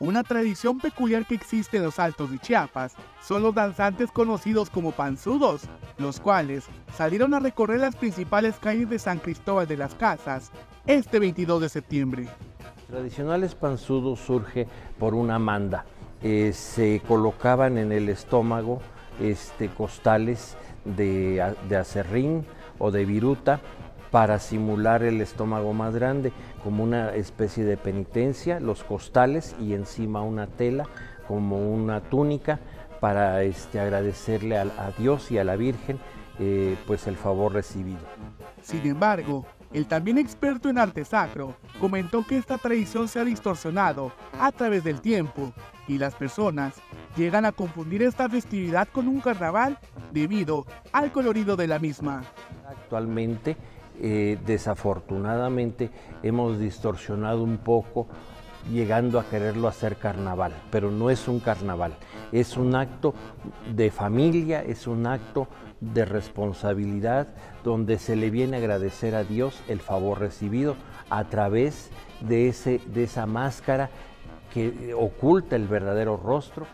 Una tradición peculiar que existe en los altos de Chiapas son los danzantes conocidos como panzudos, los cuales salieron a recorrer las principales calles de San Cristóbal de las Casas este 22 de septiembre. Tradicionales panzudos surge por una manda. Eh, se colocaban en el estómago este, costales de, de acerrín o de viruta para simular el estómago más grande, como una especie de penitencia, los costales y encima una tela, como una túnica, para este, agradecerle a, Dios y a la Virgen eh, pues el favor recibido. Sin embargo, el también experto en arte sacro comentó que esta tradición se ha distorsionado a través del tiempo y las personas llegan a confundir esta festividad con un carnaval debido al colorido de la misma. Actualmente eh, desafortunadamente hemos distorsionado un poco llegando a quererlo hacer carnaval, pero no es un carnaval, es un acto de familia, es un acto de responsabilidad donde se le viene a agradecer a Dios el favor recibido a través de, ese, de esa máscara que oculta el verdadero rostro.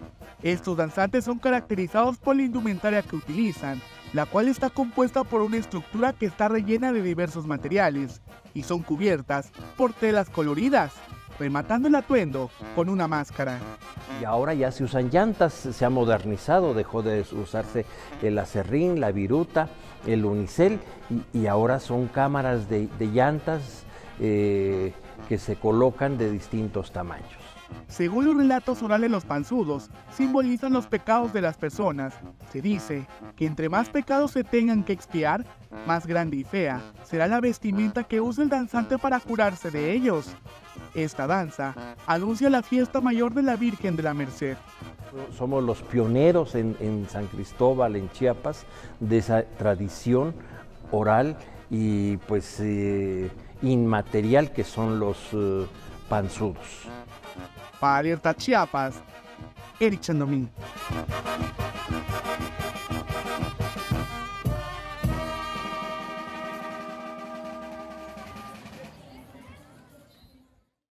Estos danzantes son caracterizados por la indumentaria que utilizan, la cual está compuesta por una estructura que está rellena de diversos materiales y son cubiertas por telas coloridas, rematando el atuendo con una máscara. Y ahora ya se usan llantas, se ha modernizado, dejó de usarse el acerrín, la viruta, el unicel y, ahora son cámaras de, llantas eh, que se colocan de distintos tamaños. Según los relatos orales los panzudos, simbolizan los pecados de las personas. Se dice que entre más pecados se tengan que expiar, más grande y fea será la vestimenta que usa el danzante para curarse de ellos. Esta danza anuncia la fiesta mayor de la Virgen de la Merced. Somos los pioneros en, San Cristóbal, en Chiapas, de esa tradición oral y pues eh, inmaterial que son los eh, panzudos. Para Alerta Chiapas, Eric Chandomín.